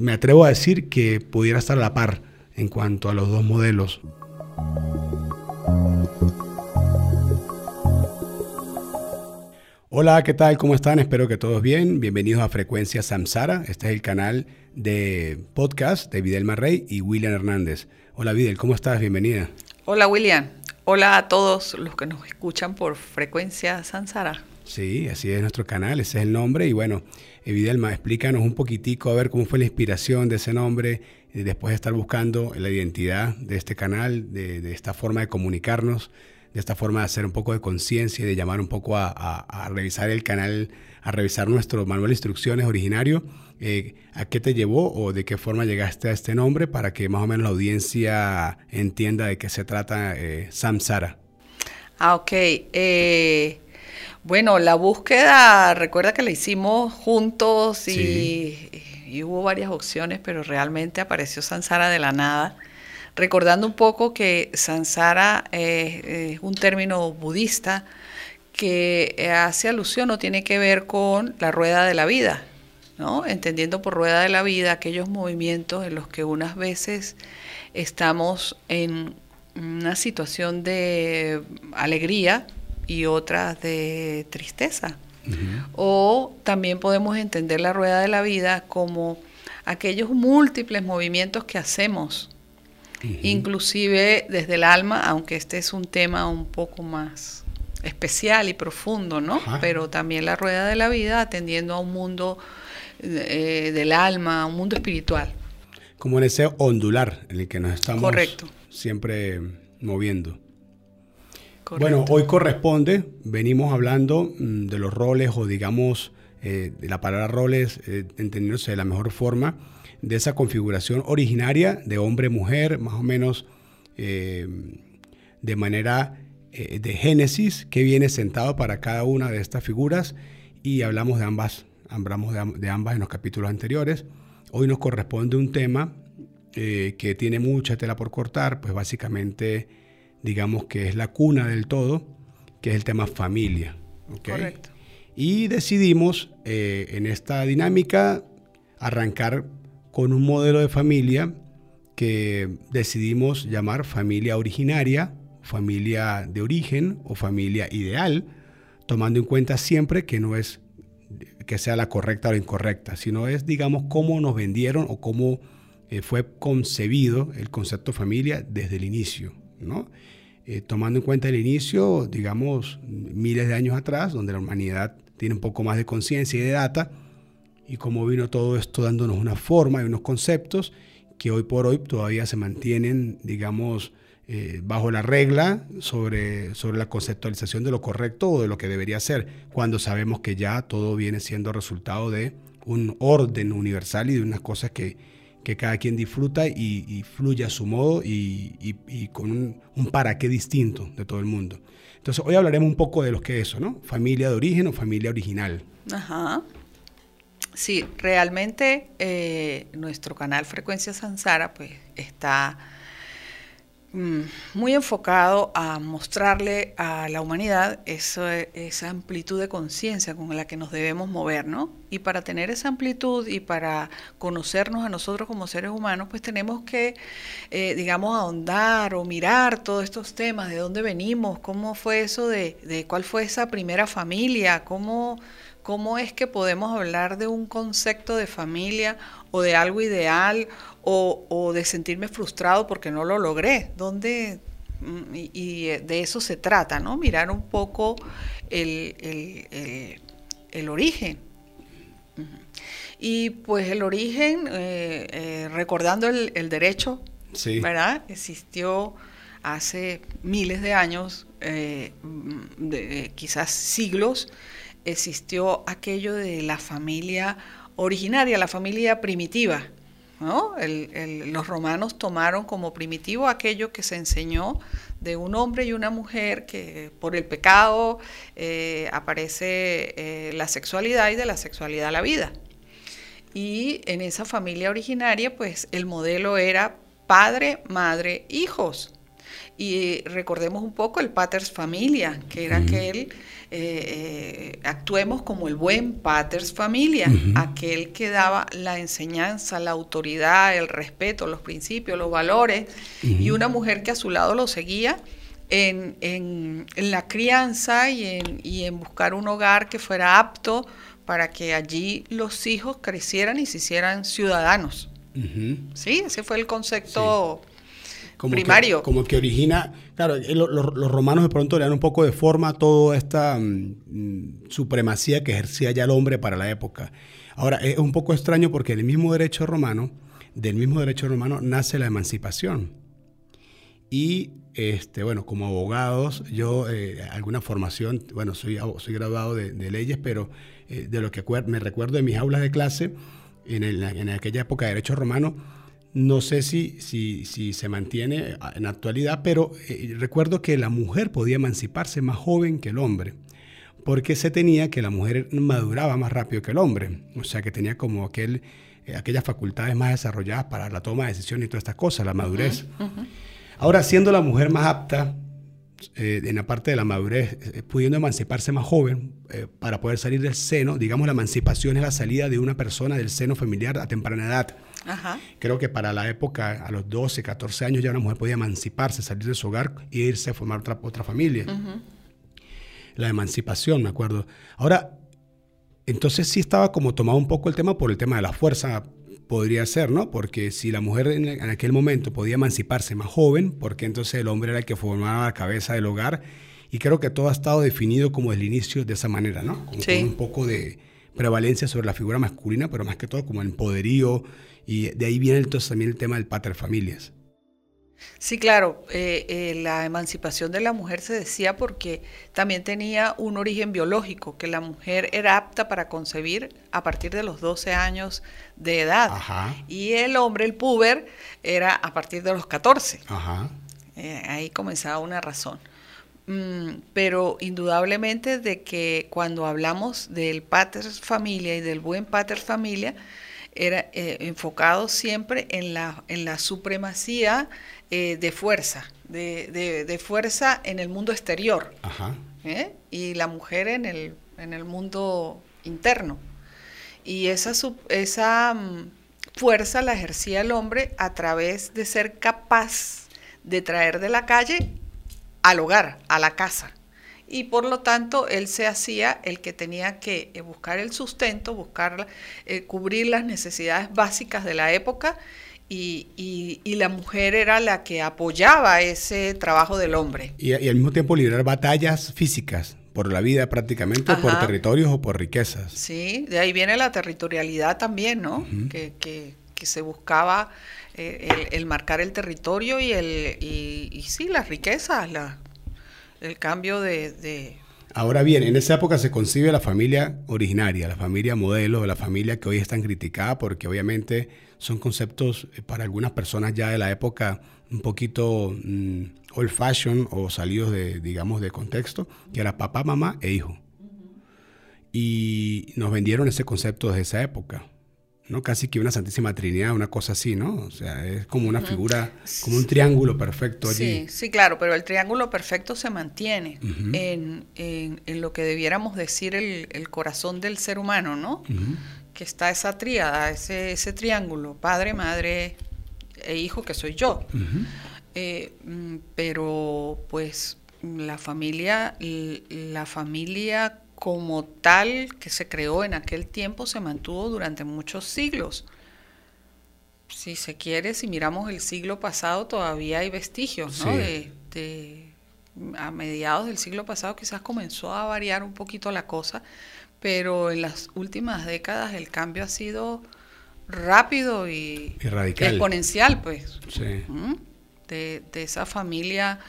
me atrevo a decir que pudiera estar a la par en cuanto a los dos modelos. Hola, ¿qué tal? ¿Cómo están? Espero que todos bien. Bienvenidos a Frecuencia Samsara. Este es el canal de podcast de Videl Marrey y William Hernández. Hola Videl, ¿cómo estás? Bienvenida. Hola William. Hola a todos los que nos escuchan por Frecuencia Samsara. Sí, así es nuestro canal, ese es el nombre. Y bueno, Videlma, explícanos un poquitico a ver cómo fue la inspiración de ese nombre, y después de estar buscando la identidad de este canal, de, esta forma de comunicarnos, de esta forma de hacer un poco de conciencia y de llamar un poco a, revisar el canal, a revisar nuestro manual de instrucciones originario. Eh, ¿A qué te llevó o de qué forma llegaste a este nombre para que más o menos la audiencia entienda de qué se trata eh, Samsara? Ah, ok. Eh, bueno, la búsqueda, recuerda que la hicimos juntos y, hubo varias opciones, pero realmente apareció Sansara de la nada. Recordando un poco que Sansara es un término budista que hace alusión o tiene que ver con la rueda de la vida, ¿no? Entendiendo por rueda de la vida aquellos movimientos en los que unas veces estamos en una situación de alegría, y otras de tristeza. O también podemos entender la rueda de la vida como aquellos múltiples movimientos que hacemos, inclusive desde el alma, aunque este es un tema un poco más especial y profundo, ¿no? Pero también la rueda de la vida atendiendo a un mundo eh, del alma, a un mundo espiritual. Como en ese ondular en el que nos estamos siempre moviendo. Bueno, hoy corresponde, venimos hablando mm, de los roles o digamos eh, de la palabra roles, eh, entendiéndose de la mejor forma, de esa configuración originaria de hombre-mujer, más o menos eh, de manera de génesis, que viene sentado para cada una de estas figuras y hablamos de ambas, hablamos de, ambas en los capítulos anteriores. Hoy nos corresponde un tema que tiene mucha tela por cortar, pues básicamente digamos que es la cuna del todo, que es el tema familia. Correcto. Y decidimos eh, en esta dinámica arrancar con un modelo de familia que decidimos llamar familia originaria, familia de origen o familia ideal, tomando en cuenta siempre que no es que sea la correcta o la incorrecta, sino es, digamos, cómo nos vendieron o cómo eh, fue concebido el concepto familia desde el inicio. ¿No? Eh, tomando en cuenta el inicio, digamos, miles de años atrás, donde la humanidad tiene un poco más de conciencia y de data, y cómo vino todo esto dándonos una forma y unos conceptos que hoy por hoy todavía se mantienen, digamos, eh, bajo la regla sobre, sobre la conceptualización de lo correcto o de lo que debería ser, cuando sabemos que ya todo viene siendo resultado de un orden universal y de unas cosas que, que cada quien disfruta y, fluye a su modo y, con un, para qué distinto de todo el mundo. Entonces, hoy hablaremos un poco de lo que es eso, ¿no? Familia de origen o familia original. Ajá. Sí, realmente eh, nuestro canal Frecuencia Sansara pues está muy enfocado a mostrarle a la humanidad esa, esa amplitud de conciencia con la que nos debemos mover, ¿no? Y para tener esa amplitud y para conocernos a nosotros como seres humanos, pues tenemos que, eh, digamos, ahondar o mirar todos estos temas, de dónde venimos, cómo fue eso de, de cuál fue esa primera familia, cómo, cómo es que podemos hablar de un concepto de familia o de algo ideal o, de sentirme frustrado porque no lo logré. ¿Dónde? Mm, y, de eso se trata, ¿no? Mirar un poco el, origen. Y pues el origen, eh, eh, recordando el, derecho, ¿verdad? Existió hace miles de años, eh, de, quizás siglos, existió aquello de la familia originaria, la familia primitiva, los romanos tomaron como primitivo aquello que se enseñó de un hombre y una mujer que por el pecado eh, aparece eh, la sexualidad y de la sexualidad la vida. Y en esa familia originaria, pues el modelo era padre, madre, hijos. Y recordemos un poco el paters familia, que era aquel, eh, eh, actuemos como el buen paters familia, aquel que daba la enseñanza, la autoridad, el respeto, los principios, los valores, y una mujer que a su lado lo seguía. En, en, la crianza y en, y en buscar un hogar que fuera apto para que allí los hijos crecieran y se hicieran ciudadanos. Sí, ese fue el concepto primario. como que origina, claro, eh, los romanos de pronto le dan un poco de forma a toda esta mm, mm, supremacía que ejercía ya el hombre para la época. Ahora, es un poco extraño porque del mismo derecho romano, del mismo derecho romano nace la emancipación. Y este, bueno, como abogados, yo eh, alguna formación, bueno, soy, soy graduado de, leyes, pero eh, de lo que me recuerdo de mis aulas de clase, en, en aquella época de derecho romano, no sé si, si, si se mantiene en la actualidad, pero eh, recuerdo que la mujer podía emanciparse más joven que el hombre, porque se tenía que la mujer maduraba más rápido que el hombre, o sea que tenía como aquel, eh, aquellas facultades más desarrolladas para la toma de decisiones y todas estas cosas, la madurez. Ahora, siendo la mujer más apta eh, en la parte de la madurez, pudiendo emanciparse más joven para poder salir del seno, digamos la emancipación es la salida de una persona del seno familiar a temprana edad Creo que para la época, a los 12, 14 años, ya una mujer podía emanciparse, salir de su hogar e irse a formar otra, otra familia. La emancipación, me acuerdo. Ahora, entonces sí estaba como tomado un poco el tema por el tema de la fuerza, podría ser, ¿no? Porque si la mujer en, aquel momento podía emanciparse más joven, porque entonces el hombre era el que formaba la cabeza del hogar, y creo que todo ha estado definido como el inicio de esa manera, ¿no? Como con un poco de prevalencia sobre la figura masculina, pero más que todo como el poderío, y de ahí viene entonces también el tema del pater familias. Sí, claro, eh, eh, la emancipación de la mujer se decía porque también tenía un origen biológico, que la mujer era apta para concebir a partir de los 12 años de edad. Y el hombre, el puber, era a partir de los 14. Eh, ahí comenzaba una razón. Mm, pero indudablemente de que cuando hablamos del pater familia y del buen pater familia, era eh, enfocado siempre en la, en la supremacía eh, de fuerza, de, fuerza en el mundo exterior. ¿eh? Y la mujer en el, en el mundo interno. Y esa, esa mm, fuerza la ejercía el hombre a través de ser capaz de traer de la calle al hogar, a la casa y por lo tanto él se hacía el que tenía que eh, buscar el sustento, buscar, eh, cubrir las necesidades básicas de la época y, y, la mujer era la que apoyaba ese trabajo del hombre. Y, al mismo tiempo liderar batallas físicas por la vida prácticamente, por territorios o por riquezas. Sí, de ahí viene la territorialidad también, ¿no? que, que, que, se buscaba eh, el, el, marcar el territorio y, el, y, y sí, las riquezas, la, el cambio de, Ahora bien, en esa época se concibe la familia originaria, la familia modelo, la familia que hoy es tan criticada porque obviamente son conceptos eh, para algunas personas ya de la época un poquito mm, old fashion o salidos de, digamos, de contexto, que era papá, mamá e hijo. Y nos vendieron ese concepto desde esa época. ¿No? Casi que una Santísima Trinidad, una cosa así, ¿no? O sea, es como una figura, como un triángulo perfecto allí. Sí, sí, claro, pero el triángulo perfecto se mantiene en, lo que debiéramos decir el, corazón del ser humano, ¿no? Que está esa tríada, ese, ese triángulo, padre, madre e hijo, que soy yo. Eh, mm, pero pues la familia, la familia como tal que se creó en aquel tiempo se mantuvo durante muchos siglos. Si se quiere, si miramos el siglo pasado, todavía hay vestigios, ¿no? De, a mediados del siglo pasado quizás comenzó a variar un poquito la cosa, pero en las últimas décadas el cambio ha sido rápido y, exponencial, pues. De, de esa familia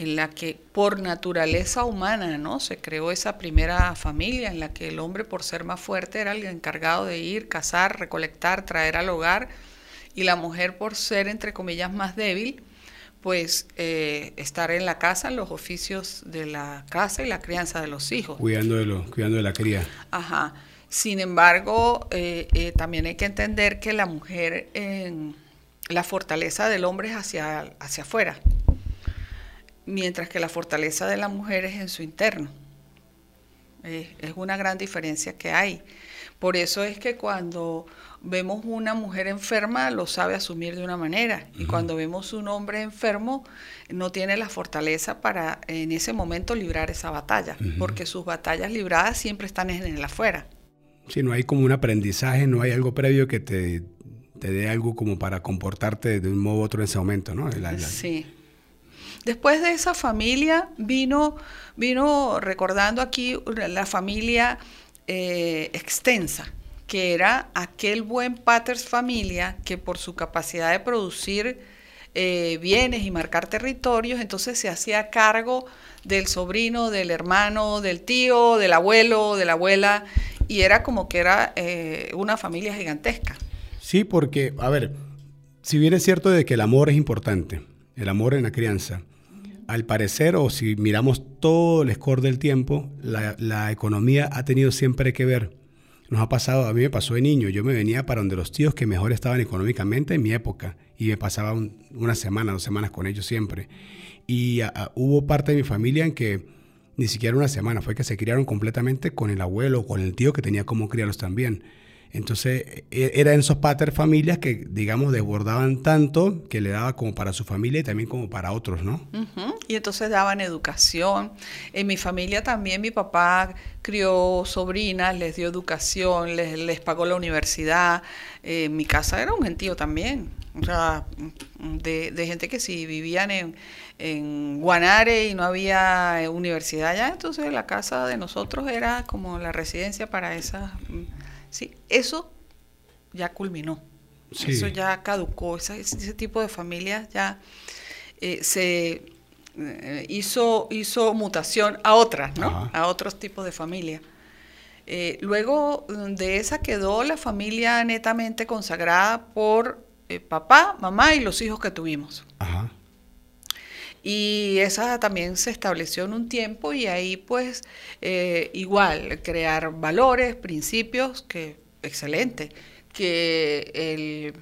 en la que por naturaleza humana, ¿no? Se creó esa primera familia en la que el hombre por ser más fuerte era el encargado de ir, cazar, recolectar, traer al hogar y la mujer por ser entre comillas más débil, pues eh, estar en la casa, en los oficios de la casa y la crianza de los hijos. Cuidando de, lo, cuidando de la cría. Ajá. Sin embargo, eh, eh, también hay que entender que la mujer, la fortaleza del hombre es hacia, hacia afuera mientras que la fortaleza de la mujer es en su interno. es una gran diferencia que hay. Por eso es que cuando vemos una mujer enferma lo sabe asumir de una manera y cuando vemos un hombre enfermo no tiene la fortaleza para en ese momento librar esa batalla, porque sus batallas libradas siempre están en el afuera. Sí, no hay como un aprendizaje, no hay algo previo que te, te dé algo como para comportarte de un modo u otro en ese momento, ¿no? Sí. Después de esa familia vino, vino recordando aquí la familia eh, extensa, que era aquel buen paters familia que por su capacidad de producir eh, bienes y marcar territorios, entonces se hacía cargo del sobrino, del hermano, del tío, del abuelo, de la abuela, y era como que era eh, una familia gigantesca. Sí, porque, a ver, si bien es cierto de que el amor es importante, el amor en la crianza, al parecer, o si miramos todo el score del tiempo, la, economía ha tenido siempre que ver nos ha pasado, a mí me pasó de niño, yo me venía para donde los tíos que mejor estaban económicamente en mi época y me pasaba una semana, dos semanas con ellos siempre. Y hubo parte de mi familia en que ni siquiera una semana, fue que se criaron completamente con el abuelo o con el tío que tenía como criarlos también. Entonces, e, era en esos pater familias que, digamos, desbordaban tanto que le daba como para su familia y también como para otros, ¿no? Y entonces daban educación. En mi familia también mi papá crió sobrinas, les dio educación, les, les pagó la universidad. Eh, mi casa era un gentío también. O sea, de, de gente que si vivían en, Guanare y no había universidad allá, entonces la casa de nosotros era como la residencia para esas Sí, eso ya culminó. Eso ya caducó. Ese, ese, tipo de familias ya eh, se eh, hizo, hizo mutación a otras, ¿no? A otros tipos de familias. Eh, luego de esa quedó la familia netamente consagrada por papá, mamá y los hijos que tuvimos. Ajá. Y esa también se estableció en un tiempo y ahí pues eh, igual crear valores, principios, que excelente, que el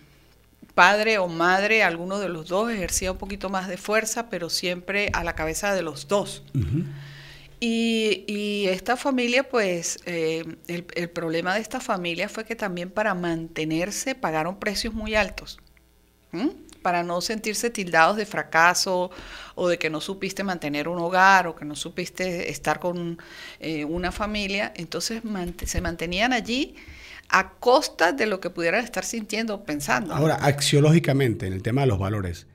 padre o madre, alguno de los dos, ejercía un poquito más de fuerza, pero siempre a la cabeza de los dos. y, esta familia, pues, eh, el, problema de esta familia fue que también para mantenerse pagaron precios muy altos para no sentirse tildados de fracaso o de que no supiste mantener un hogar o que no supiste estar con eh, una familia, entonces se mantenían allí a costa de lo que pudieran estar sintiendo o pensando. Ahora, axiológicamente, en el tema de los valores,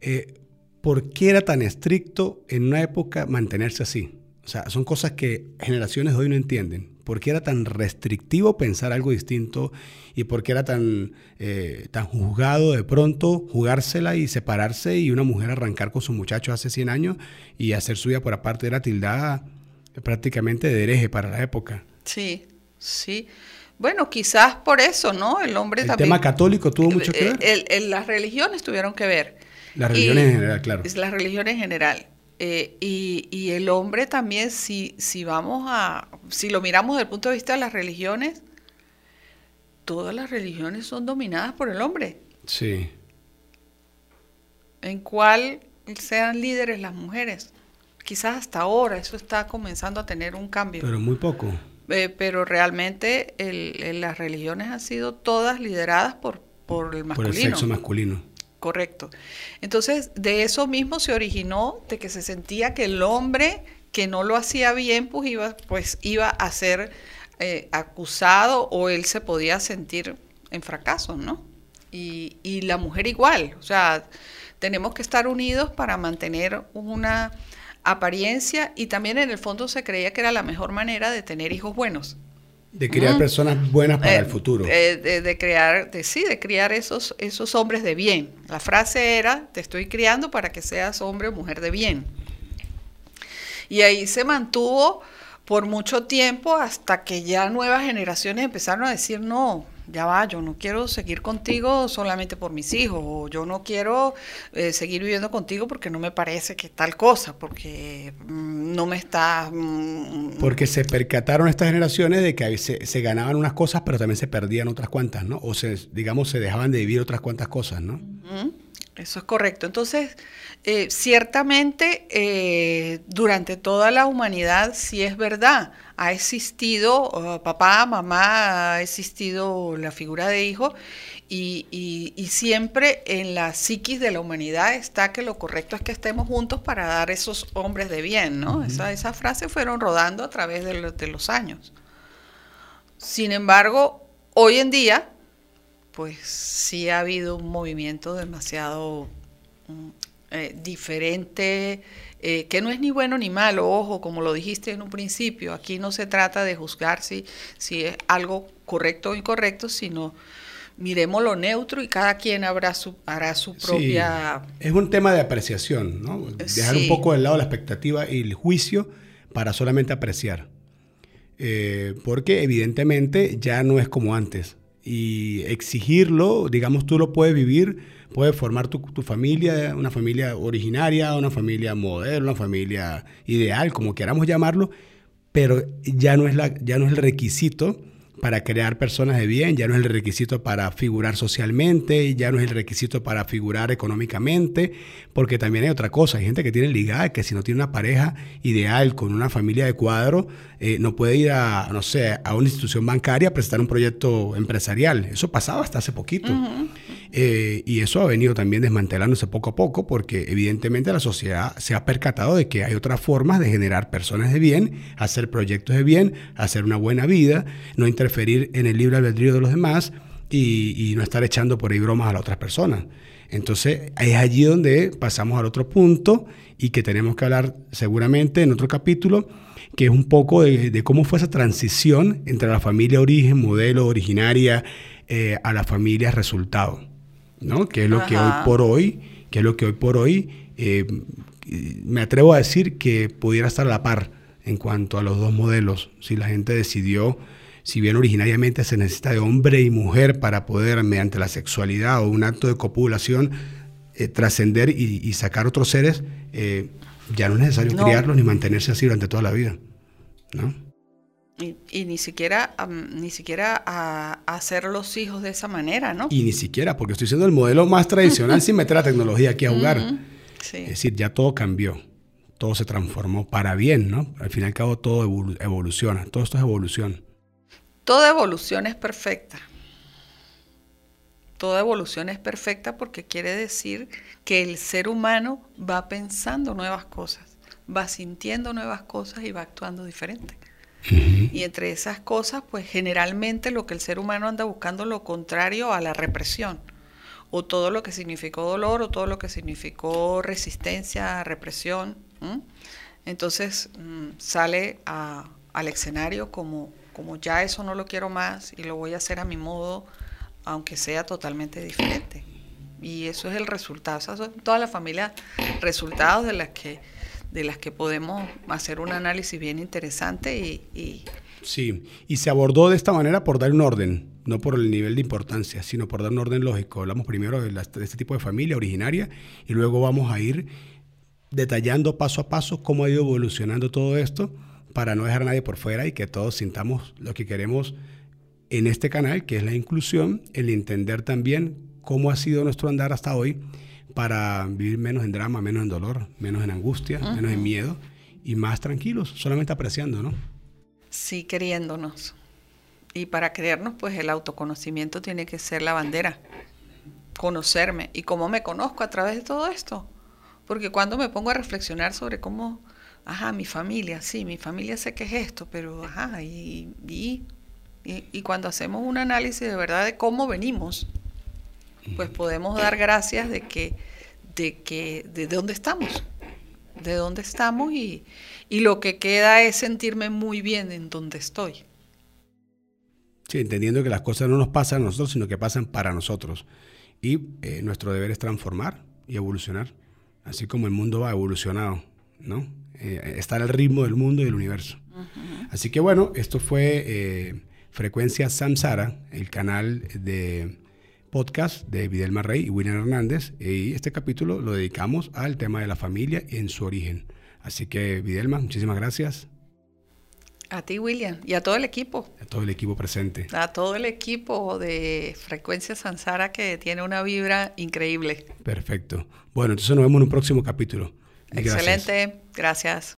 eh, ¿por qué era tan estricto en una época mantenerse así? O sea, son cosas que generaciones de hoy no entienden. ¿Por qué era tan restrictivo pensar algo distinto y por qué era tan, eh, tan juzgado de pronto jugársela y separarse y una mujer arrancar con su muchacho hace 100 años y hacer suya por aparte era tildada prácticamente de hereje para la época? Sí, sí. Bueno, quizás por eso, ¿no? El hombre también... El tema católico tuvo mucho que ver. El, las religiones tuvieron que ver. Las religiones en general, claro. Las religiones en general. Eh, y, el hombre también, si, si vamos a, si lo miramos desde el punto de vista de las religiones, todas las religiones son dominadas por el hombre. Sí. En cuál sean líderes las mujeres. Quizás hasta ahora eso está comenzando a tener un cambio. Pero muy poco. Eh, pero realmente las religiones han sido todas lideradas por, por el masculino. Por el sexo masculino. Correcto. Entonces, de eso mismo se originó de que se sentía que el hombre que no lo hacía bien, pues iba, pues iba a ser eh, acusado o él se podía sentir en fracaso, ¿no? Y, y la mujer igual, o sea, tenemos que estar unidos para mantener una apariencia y también en el fondo se creía que era la mejor manera de tener hijos buenos. De criar personas buenas para el eh, futuro. Eh, de, crear, de, sí, de criar esos, esos hombres de bien. La frase era, te estoy criando para que seas hombre o mujer de bien. Y ahí se mantuvo por mucho tiempo hasta que ya nuevas generaciones empezaron a decir, no, ya va, yo no quiero seguir contigo solamente por mis hijos, o yo no quiero eh, seguir viviendo contigo porque no me parece que tal cosa, porque mm, no me está... Mm, porque se percataron estas generaciones de que se, se, ganaban unas cosas, pero también se perdían otras cuantas, ¿no? O se, digamos, se dejaban de vivir otras cuantas cosas, ¿no? Eso es correcto. Entonces, eh, ciertamente, eh, durante toda la humanidad, sí es verdad, ha existido uh, papá, mamá, ha existido la figura de hijo, y, siempre en la psiquis de la humanidad está que lo correcto es que estemos juntos para dar esos hombres de bien, ¿no? Esa, esas frases fueron rodando a través de, de los años. Sin embargo, hoy en día, pues sí ha habido un movimiento demasiado mm, eh, diferente, eh, que no es ni bueno ni malo, ojo, como lo dijiste en un principio, aquí no se trata de juzgar si, si es algo correcto o incorrecto, sino miremos lo neutro y cada quien habrá su, hará su propia... Es un tema de apreciación, ¿no? Dejar un poco de lado la expectativa y el juicio para solamente apreciar. Eh, porque evidentemente ya no es como antes y exigirlo, digamos, tú lo puedes vivir, puedes formar tu, familia, una familia originaria, una familia moderna, una familia ideal, como queramos llamarlo, pero ya no es, la, ya no es el requisito para crear personas de bien, ya no es el requisito para figurar socialmente, ya no es el requisito para figurar económicamente, porque también hay otra cosa, hay gente que tiene ligada, que si no tiene una pareja ideal con una familia de cuadro, eh, no puede ir a, no sé, a una institución bancaria a presentar un proyecto empresarial. Eso pasaba hasta hace poquito. Eh, y eso ha venido también desmantelándose poco a poco porque evidentemente la sociedad se ha percatado de que hay otras formas de generar personas de bien, hacer proyectos de bien, hacer una buena vida, no interferir en el libre albedrío de los demás y, no estar echando por ahí bromas a las otras personas. Entonces es allí donde pasamos al otro punto y que tenemos que hablar seguramente en otro capítulo, que es un poco de, cómo fue esa transición entre la familia origen, modelo, originaria, eh, a la familia resultado. ¿No? Que es lo que hoy por hoy, que es lo que hoy por hoy eh, me atrevo a decir que pudiera estar a la par en cuanto a los dos modelos. Si la gente decidió, si bien originariamente se necesita de hombre y mujer para poder, mediante la sexualidad o un acto de copulación, eh, trascender y, sacar otros seres, eh, ya no es necesario criarlos ni mantenerse así durante toda la vida. ¿no? Y, ni siquiera, ni siquiera a, hacer los hijos de esa manera, ¿no? Y ni siquiera, porque estoy siendo el modelo más tradicional sin meter la tecnología aquí a jugar. Es decir, ya todo cambió, todo se transformó para bien, ¿no? Al fin y al cabo todo evoluciona, todo esto es evolución. Toda evolución es perfecta. Toda evolución es perfecta porque quiere decir que el ser humano va pensando nuevas cosas, va sintiendo nuevas cosas y va actuando diferente. Y entre esas cosas, pues generalmente lo que el ser humano anda buscando lo contrario a la represión, o todo lo que significó dolor, o todo lo que significó resistencia, represión. Entonces mm, sale al escenario como, como ya eso no lo quiero más y lo voy a hacer a mi modo, aunque sea totalmente diferente. Y eso es el resultado. Esas son todas las familias resultados de las que de las que podemos hacer un análisis bien interesante y, Sí, y se abordó de esta manera por dar un orden, no por el nivel de importancia, sino por dar un orden lógico. Hablamos primero de, este tipo de familia originaria y luego vamos a ir detallando paso a paso cómo ha ido evolucionando todo esto para no dejar a nadie por fuera y que todos sintamos lo que queremos en este canal, que es la inclusión, el entender también cómo ha sido nuestro andar hasta hoy para vivir menos en drama, menos en dolor, menos en angustia, menos en miedo y más tranquilos, solamente apreciando, ¿no? Sí, queriéndonos. Y para creernos, pues el autoconocimiento tiene que ser la bandera. Conocerme. ¿Y cómo me conozco a través de todo esto? Porque cuando me pongo a reflexionar sobre cómo, ajá, mi familia, sí, mi familia sé que es esto, pero, ajá, y, y, y cuando hacemos un análisis de verdad de cómo venimos, pues podemos dar gracias de que, de que, de dónde estamos, de dónde estamos y, lo que queda es sentirme muy bien en donde estoy. Sí, entendiendo que las cosas no nos pasan a nosotros, sino que pasan para nosotros. Y eh, nuestro deber es transformar y evolucionar, así como el mundo va evolucionado, ¿no? Eh, estar al ritmo del mundo y del universo. Así que bueno, esto fue eh, Frecuencia Samsara, el canal de podcast de Videlma Rey y William Hernández y este capítulo lo dedicamos al tema de la familia en su origen. Así que Videlma, muchísimas gracias. A ti, William, y a todo el equipo. A todo el equipo presente. A todo el equipo de Frecuencia Sansara que tiene una vibra increíble. Perfecto. Bueno, entonces nos vemos en un próximo capítulo. Excelente, gracias.